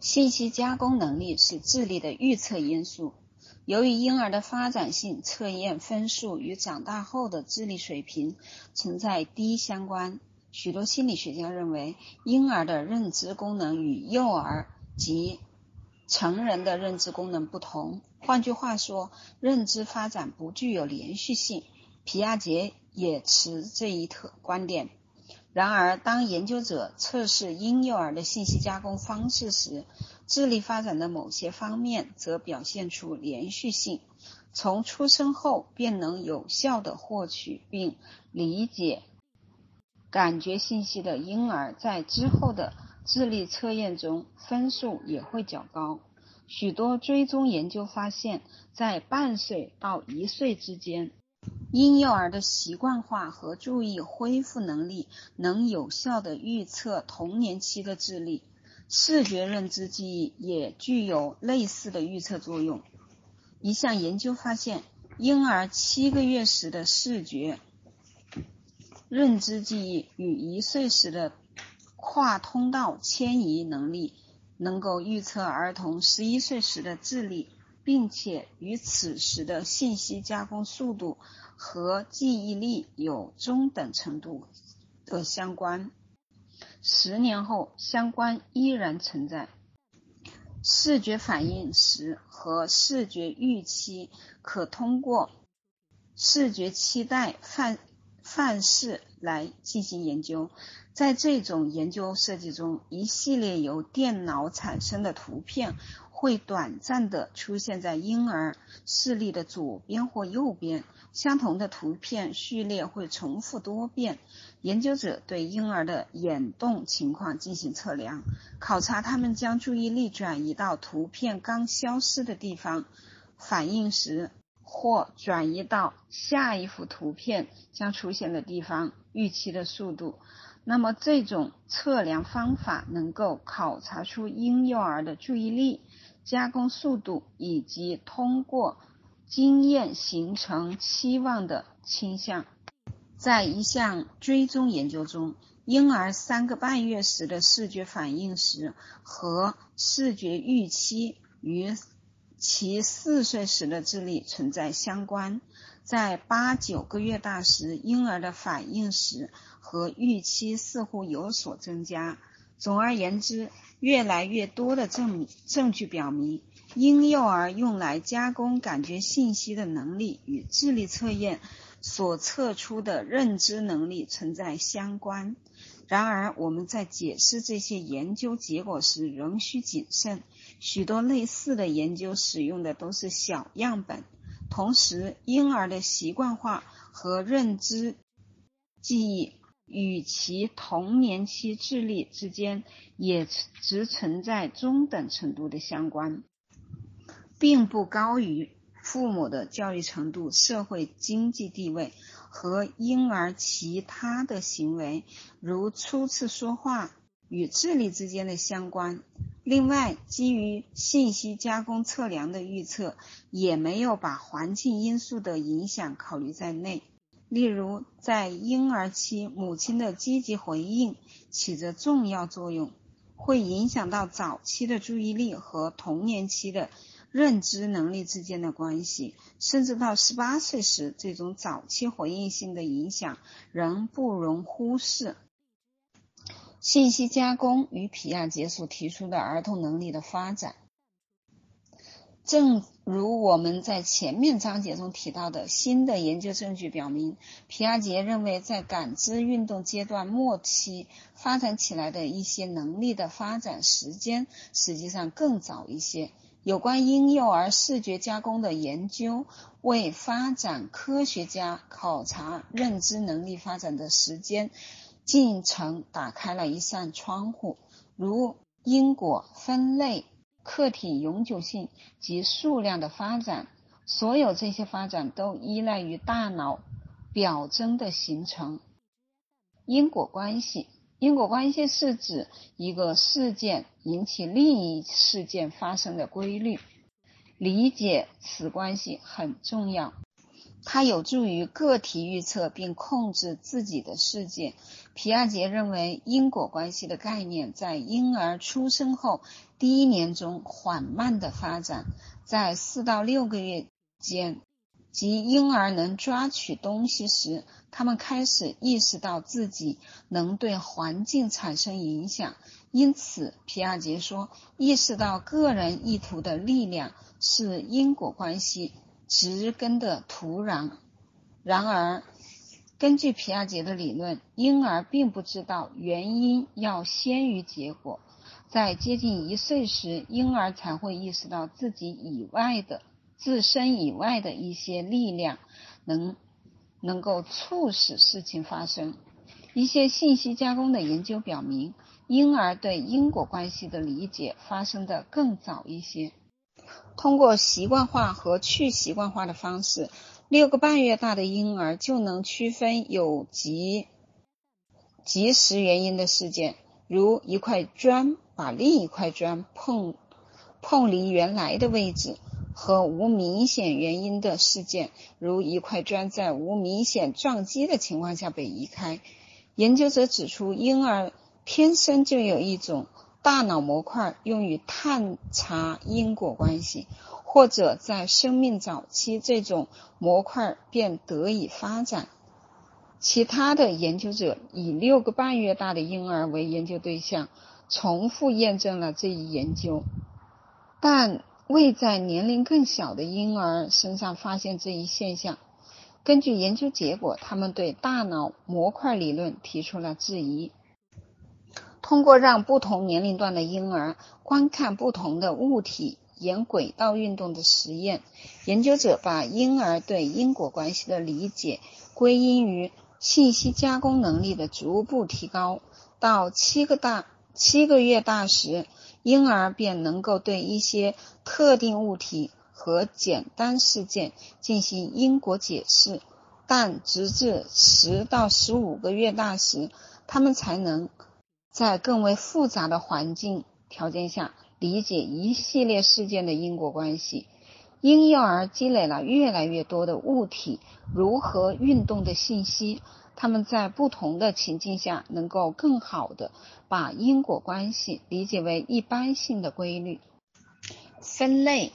信息加工能力是智力的预测因素。由于婴儿的发展性测验分数与长大后的智力水平存在低相关，许多心理学家认为，婴儿的认知功能与幼儿及成人的认知功能不同。换句话说，认知发展不具有连续性。皮亚杰也持这一特观点。然而，当研究者测试婴幼儿的信息加工方式时，智力发展的某些方面则表现出连续性。从出生后便能有效地获取并理解感觉信息的婴儿，在之后的智力测验中分数也会较高。许多追踪研究发现，在半岁到一岁之间。婴幼儿的习惯化和注意恢复能力能有效地预测童年期的智力，视觉认知记忆也具有类似的预测作用。一项研究发现，婴儿七个月时的视觉认知记忆与一岁时的跨通道迁移能力能够预测儿童十一岁时的智力。并且与此时的信息加工速度和记忆力有中等程度的相关。十年后，相关依然存在。视觉反应时和视觉预期可通过视觉期待范范式来进行研究。在这种研究设计中，一系列由电脑产生的图片。会短暂的出现在婴儿视力的左边或右边，相同的图片序列会重复多遍。研究者对婴儿的眼动情况进行测量，考察他们将注意力转移到图片刚消失的地方反应时，或转移到下一幅图片将出现的地方预期的速度。那么，这种测量方法能够考察出婴幼儿的注意力。加工速度以及通过经验形成期望的倾向。在一项追踪研究中，婴儿三个半月时的视觉反应时和视觉预期与其四岁时的智力存在相关。在八九个月大时，婴儿的反应时和预期似乎有所增加。总而言之，越来越多的证证据表明，婴幼儿用来加工感觉信息的能力与智力测验所测出的认知能力存在相关。然而，我们在解释这些研究结果时仍需谨慎。许多类似的研究使用的都是小样本，同时，婴儿的习惯化和认知记忆。与其童年期智力之间也只存在中等程度的相关，并不高于父母的教育程度、社会经济地位和婴儿其他的行为，如初次说话与智力之间的相关。另外，基于信息加工测量的预测也没有把环境因素的影响考虑在内。例如，在婴儿期，母亲的积极回应起着重要作用，会影响到早期的注意力和童年期的认知能力之间的关系。甚至到十八岁时，这种早期回应性的影响仍不容忽视。信息加工与皮亚杰所提出的儿童能力的发展。正如我们在前面章节中提到的，新的研究证据表明，皮亚杰认为在感知运动阶段末期发展起来的一些能力的发展时间实际上更早一些。有关婴幼儿视觉加工的研究，为发展科学家考察认知能力发展的时间进程打开了一扇窗户，如因果分类。客体永久性及数量的发展，所有这些发展都依赖于大脑表征的形成。因果关系，因果关系是指一个事件引起另一事件发生的规律。理解此关系很重要。它有助于个体预测并控制自己的世界。皮亚杰认为，因果关系的概念在婴儿出生后第一年中缓慢的发展，在四到六个月间，即婴儿能抓取东西时，他们开始意识到自己能对环境产生影响。因此，皮亚杰说，意识到个人意图的力量是因果关系。植根的土壤。然而，根据皮亚杰的理论，婴儿并不知道原因要先于结果。在接近一岁时，婴儿才会意识到自己以外的、自身以外的一些力量能能够促使事情发生。一些信息加工的研究表明，婴儿对因果关系的理解发生的更早一些。通过习惯化和去习惯化的方式，六个半月大的婴儿就能区分有及及时原因的事件，如一块砖把另一块砖碰碰离原来的位置，和无明显原因的事件，如一块砖在无明显撞击的情况下被移开。研究者指出，婴儿天生就有一种。大脑模块用于探查因果关系，或者在生命早期，这种模块便得以发展。其他的研究者以六个半月大的婴儿为研究对象，重复验证了这一研究，但未在年龄更小的婴儿身上发现这一现象。根据研究结果，他们对大脑模块理论提出了质疑。通过让不同年龄段的婴儿观看不同的物体沿轨道运动的实验，研究者把婴儿对因果关系的理解归因于信息加工能力的逐步提高。到七个大七个月大时，婴儿便能够对一些特定物体和简单事件进行因果解释。但直至十到十五个月大时，他们才能。在更为复杂的环境条件下，理解一系列事件的因果关系。婴幼儿积累了越来越多的物体如何运动的信息，他们在不同的情境下能够更好的把因果关系理解为一般性的规律。分类，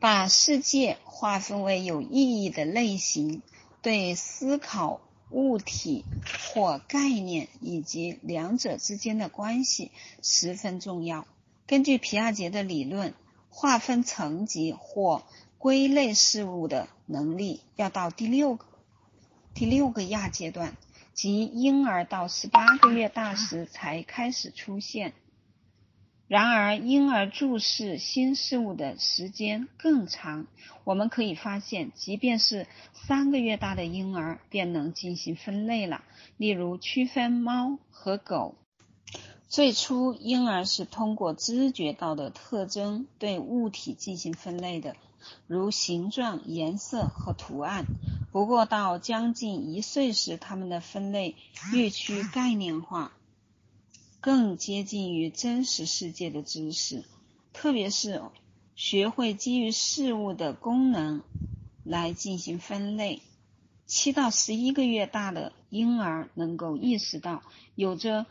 把世界划分为有意义的类型，对思考。物体或概念以及两者之间的关系十分重要。根据皮亚杰的理论，划分层级或归类事物的能力要到第六个第六个亚阶段，即婴儿到十八个月大时才开始出现。然而，婴儿注视新事物的时间更长。我们可以发现，即便是三个月大的婴儿便能进行分类了，例如区分猫和狗。最初，婴儿是通过知觉到的特征对物体进行分类的，如形状、颜色和图案。不过，到将近一岁时，他们的分类越趋概念化。更接近于真实世界的知识，特别是学会基于事物的功能来进行分类。七到十一个月大的婴儿能够意识到，有着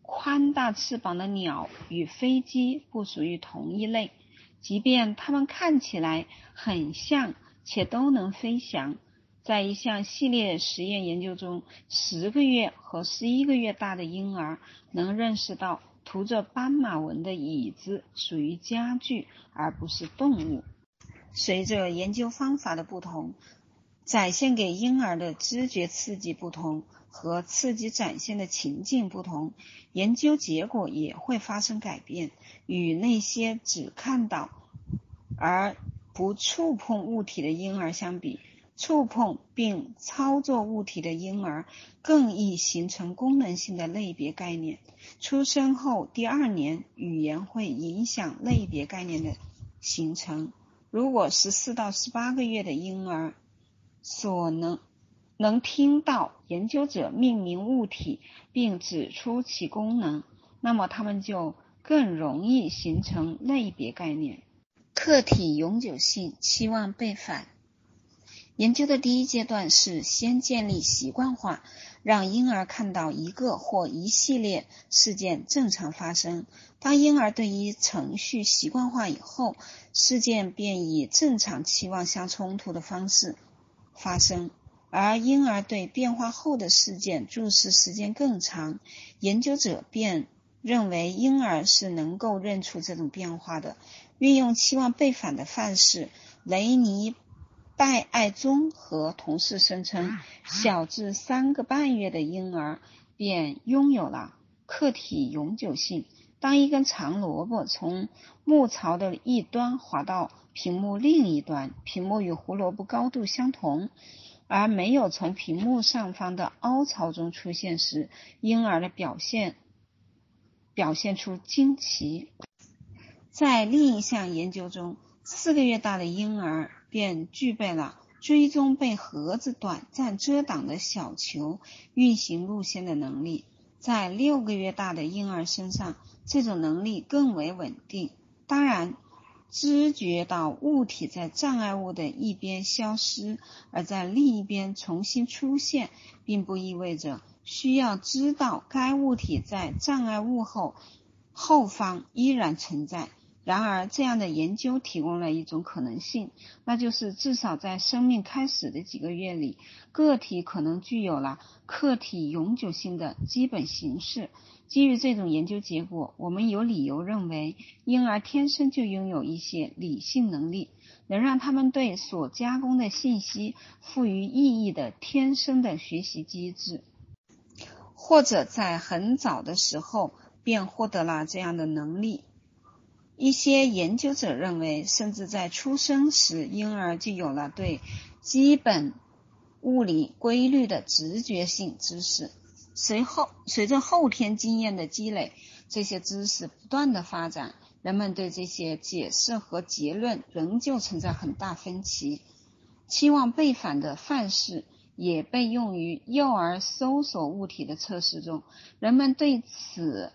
宽大翅膀的鸟与飞机不属于同一类，即便它们看起来很像且都能飞翔。在一项系列实验研究中，十个月和十一个月大的婴儿能认识到涂着斑马纹的椅子属于家具而不是动物。随着研究方法的不同，展现给婴儿的知觉刺激不同和刺激展现的情境不同，研究结果也会发生改变。与那些只看到而不触碰物体的婴儿相比，触碰并操作物体的婴儿更易形成功能性的类别概念。出生后第二年，语言会影响类别概念的形成。如果十四到十八个月的婴儿所能能听到研究者命名物体并指出其功能，那么他们就更容易形成类别概念。客体永久性期望被反。研究的第一阶段是先建立习惯化，让婴儿看到一个或一系列事件正常发生。当婴儿对于程序习惯化以后，事件便以正常期望相冲突的方式发生。而婴儿对变化后的事件注视时间更长，研究者便认为婴儿是能够认出这种变化的。运用期望被反的范式，雷尼。拜爱宗和同事声称，小至三个半月的婴儿便拥有了客体永久性。当一根长萝卜从木槽的一端滑到屏幕另一端，屏幕与胡萝卜高度相同，而没有从屏幕上方的凹槽中出现时，婴儿的表现表现出惊奇。在另一项研究中，四个月大的婴儿。便具备了追踪被盒子短暂遮挡的小球运行路线的能力。在六个月大的婴儿身上，这种能力更为稳定。当然，知觉到物体在障碍物的一边消失，而在另一边重新出现，并不意味着需要知道该物体在障碍物后后方依然存在。然而，这样的研究提供了一种可能性，那就是至少在生命开始的几个月里，个体可能具有了客体永久性的基本形式。基于这种研究结果，我们有理由认为，婴儿天生就拥有一些理性能力，能让他们对所加工的信息赋予意义的天生的学习机制，或者在很早的时候便获得了这样的能力。一些研究者认为，甚至在出生时，婴儿就有了对基本物理规律的直觉性知识。随后，随着后天经验的积累，这些知识不断的发展，人们对这些解释和结论仍旧存在很大分歧。期望被反的范式也被用于幼儿搜索物体的测试中，人们对此。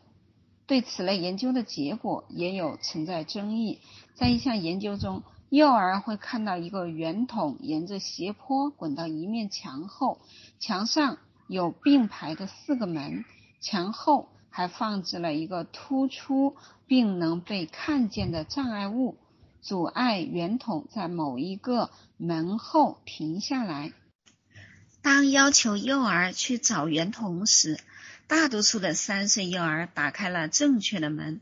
对此类研究的结果也有存在争议。在一项研究中，幼儿会看到一个圆筒沿着斜坡滚到一面墙后，墙上有并排的四个门，墙后还放置了一个突出并能被看见的障碍物，阻碍圆筒在某一个门后停下来。当要求幼儿去找圆筒时，大多数的三岁幼儿打开了正确的门，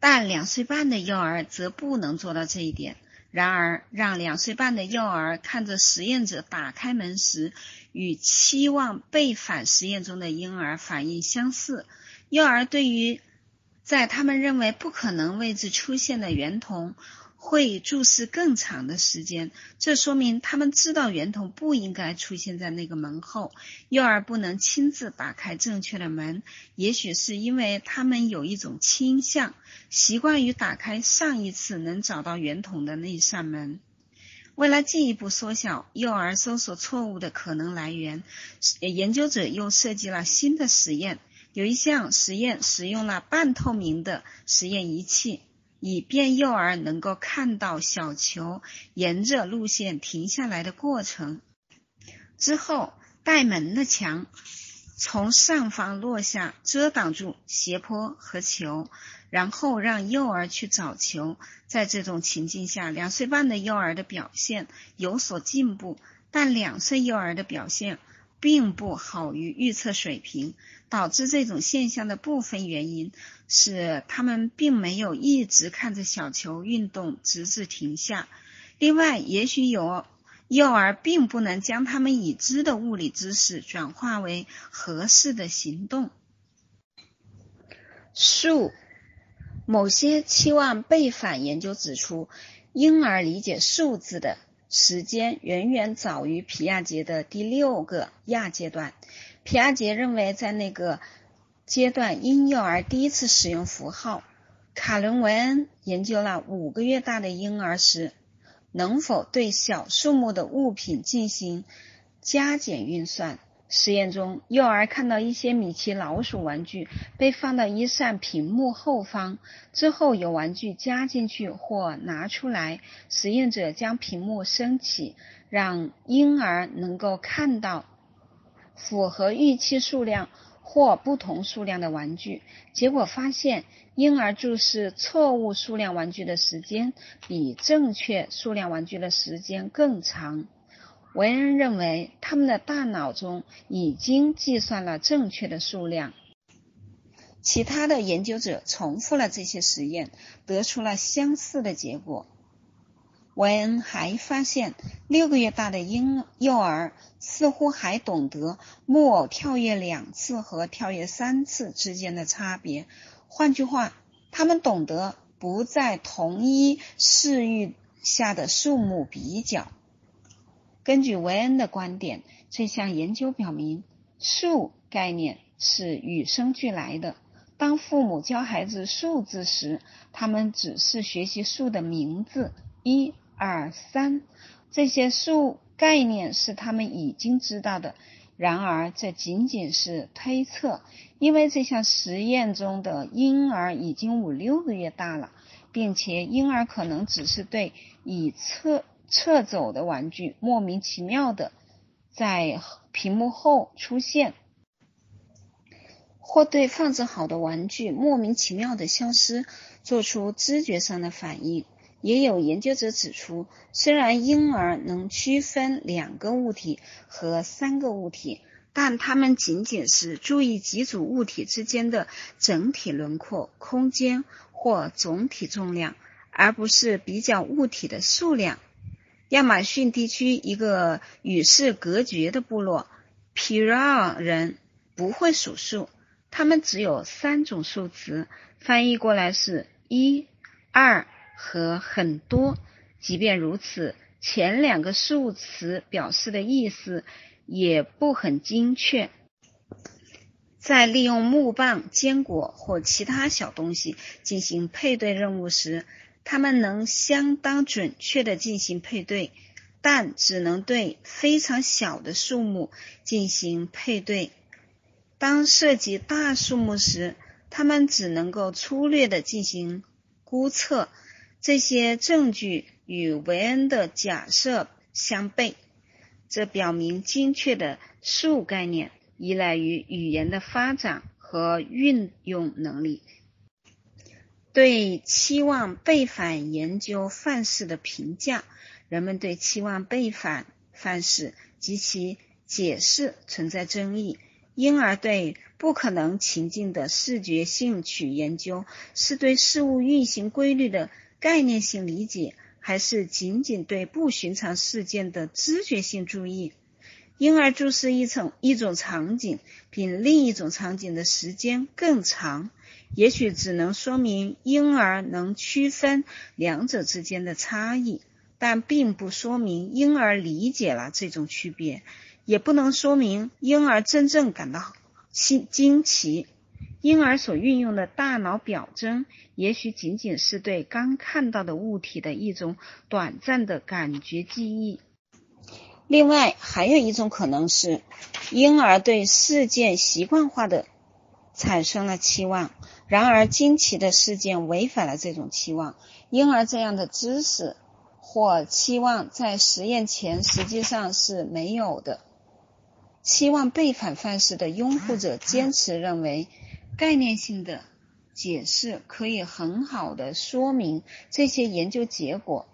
但两岁半的幼儿则不能做到这一点。然而，让两岁半的幼儿看着实验者打开门时，与期望被反实验中的婴儿反应相似。幼儿对于在他们认为不可能位置出现的圆筒。会注视更长的时间，这说明他们知道圆筒不应该出现在那个门后。幼儿不能亲自打开正确的门，也许是因为他们有一种倾向，习惯于打开上一次能找到圆筒的那一扇门。为了进一步缩小幼儿搜索错误的可能来源，研究者又设计了新的实验。有一项实验使用了半透明的实验仪器。以便幼儿能够看到小球沿着路线停下来的过程。之后，带门的墙从上方落下，遮挡住斜坡和球，然后让幼儿去找球。在这种情境下，两岁半的幼儿的表现有所进步，但两岁幼儿的表现。并不好于预测水平，导致这种现象的部分原因是他们并没有一直看着小球运动直至停下。另外，也许有幼儿并不能将他们已知的物理知识转化为合适的行动。数某些期望被反研究指出，婴儿理解数字的。时间远远早于皮亚杰的第六个亚阶段。皮亚杰认为，在那个阶段，婴幼儿第一次使用符号。卡伦维恩研究了五个月大的婴儿时，能否对小数目的物品进行加减运算。实验中，幼儿看到一些米奇老鼠玩具被放到一扇屏幕后方，之后有玩具加进去或拿出来。实验者将屏幕升起，让婴儿能够看到符合预期数量或不同数量的玩具。结果发现，婴儿注视错误数量玩具的时间比正确数量玩具的时间更长。维恩认为，他们的大脑中已经计算了正确的数量。其他的研究者重复了这些实验，得出了相似的结果。维恩还发现，六个月大的婴幼儿似乎还懂得木偶跳跃两次和跳跃三次之间的差别。换句话，他们懂得不在同一视域下的数目比较。根据维恩的观点，这项研究表明，数概念是与生俱来的。当父母教孩子数字时，他们只是学习数的名字，一、二、三。这些数概念是他们已经知道的。然而，这仅仅是推测，因为这项实验中的婴儿已经五六个月大了，并且婴儿可能只是对已测。撤走的玩具莫名其妙的在屏幕后出现，或对放置好的玩具莫名其妙的消失做出知觉上的反应。也有研究者指出，虽然婴儿能区分两个物体和三个物体，但他们仅仅是注意几组物体之间的整体轮廓、空间或总体重量，而不是比较物体的数量。亚马逊地区一个与世隔绝的部落皮拉人不会数数，他们只有三种数词，翻译过来是一、二和很多。即便如此，前两个数词表示的意思也不很精确。在利用木棒、坚果或其他小东西进行配对任务时，他们能相当准确的进行配对，但只能对非常小的数目进行配对。当涉及大数目时，他们只能够粗略地进行估测。这些证据与维恩的假设相悖，这表明精确的数概念依赖于语言的发展和运用能力。对期望背反研究范式的评价，人们对期望背反范式及其解释存在争议。因而对不可能情境的视觉兴趣研究，是对事物运行规律的概念性理解，还是仅仅对不寻常事件的知觉性注意？婴儿注视一种一种场景，比另一种场景的时间更长。也许只能说明婴儿能区分两者之间的差异，但并不说明婴儿理解了这种区别，也不能说明婴儿真正感到新惊奇。婴儿所运用的大脑表征，也许仅仅是对刚看到的物体的一种短暂的感觉记忆。另外，还有一种可能是，婴儿对事件习惯化的产生了期望。然而，惊奇的事件违反了这种期望。婴儿这样的知识或期望在实验前实际上是没有的。期望背反范式的拥护者坚持认为，概念性的解释可以很好的说明这些研究结果。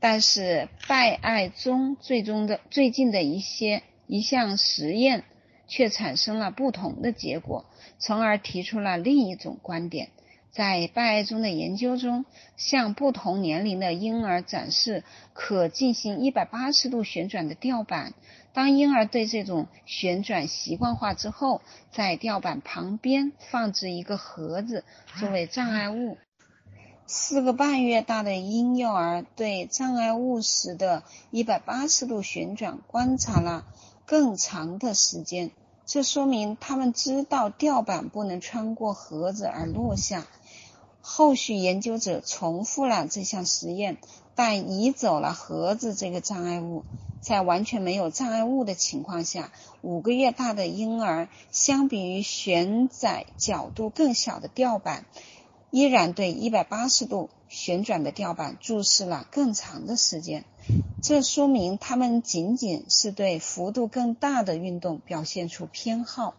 但是，拜爱中最终的最近的一些一项实验。却产生了不同的结果，从而提出了另一种观点。在拜爱中的研究中，向不同年龄的婴儿展示可进行一百八十度旋转的吊板。当婴儿对这种旋转习惯化之后，在吊板旁边放置一个盒子作为障碍物。四个半月大的婴幼儿对障碍物时的一百八十度旋转观察了。更长的时间，这说明他们知道吊板不能穿过盒子而落下。后续研究者重复了这项实验，但移走了盒子这个障碍物。在完全没有障碍物的情况下，五个月大的婴儿相比于旋载角度更小的吊板，依然对一百八十度旋转的吊板注视了更长的时间。这说明他们仅仅是对幅度更大的运动表现出偏好。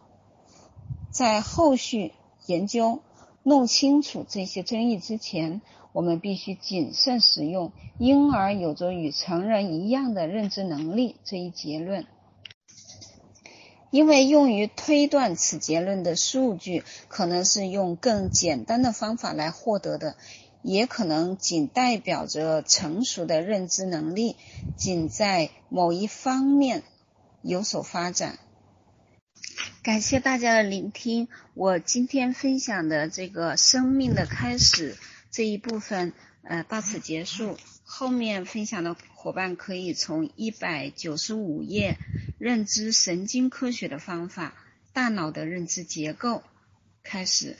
在后续研究弄清楚这些争议之前，我们必须谨慎使用“婴儿有着与成人一样的认知能力”这一结论，因为用于推断此结论的数据可能是用更简单的方法来获得的。也可能仅代表着成熟的认知能力仅在某一方面有所发展。感谢大家的聆听，我今天分享的这个生命的开始这一部分，呃，到此结束。后面分享的伙伴可以从一百九十五页认知神经科学的方法，大脑的认知结构开始。